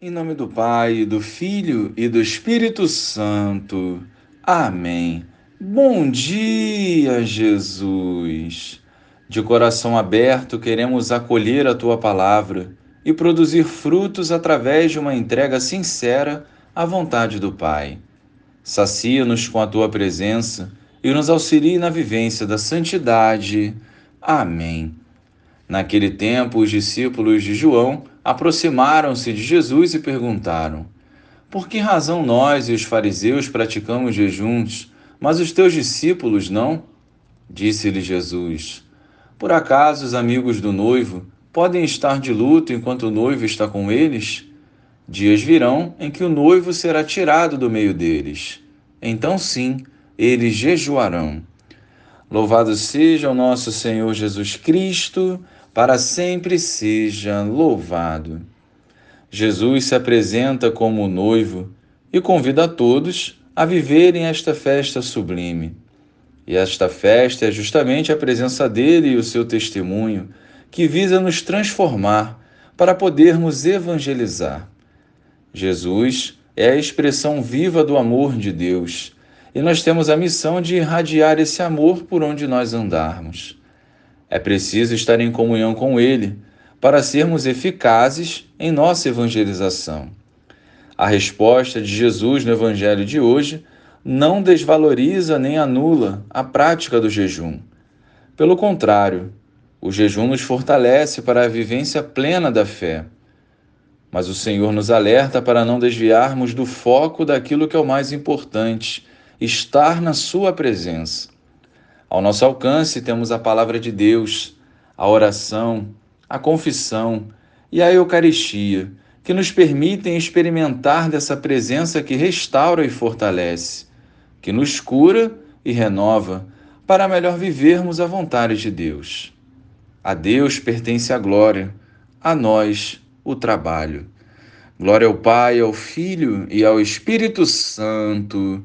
Em nome do Pai, do Filho e do Espírito Santo. Amém. Bom dia, Jesus. De coração aberto, queremos acolher a tua palavra e produzir frutos através de uma entrega sincera à vontade do Pai. Sacia-nos com a tua presença e nos auxilie na vivência da santidade. Amém. Naquele tempo, os discípulos de João aproximaram-se de Jesus e perguntaram: Por que razão nós e os fariseus praticamos jejuns, mas os teus discípulos não? Disse-lhe Jesus: Por acaso os amigos do noivo podem estar de luto enquanto o noivo está com eles? Dias virão em que o noivo será tirado do meio deles. Então, sim, eles jejuarão. Louvado seja o nosso Senhor Jesus Cristo para sempre seja louvado. Jesus se apresenta como noivo e convida a todos a viverem esta festa sublime. E esta festa é justamente a presença dele e o seu testemunho, que visa nos transformar para podermos evangelizar. Jesus é a expressão viva do amor de Deus, e nós temos a missão de irradiar esse amor por onde nós andarmos. É preciso estar em comunhão com Ele para sermos eficazes em nossa evangelização. A resposta de Jesus no Evangelho de hoje não desvaloriza nem anula a prática do jejum. Pelo contrário, o jejum nos fortalece para a vivência plena da fé. Mas o Senhor nos alerta para não desviarmos do foco daquilo que é o mais importante, estar na Sua presença. Ao nosso alcance temos a palavra de Deus, a oração, a confissão e a Eucaristia, que nos permitem experimentar dessa presença que restaura e fortalece, que nos cura e renova, para melhor vivermos a vontade de Deus. A Deus pertence a glória, a nós o trabalho. Glória ao Pai, ao Filho e ao Espírito Santo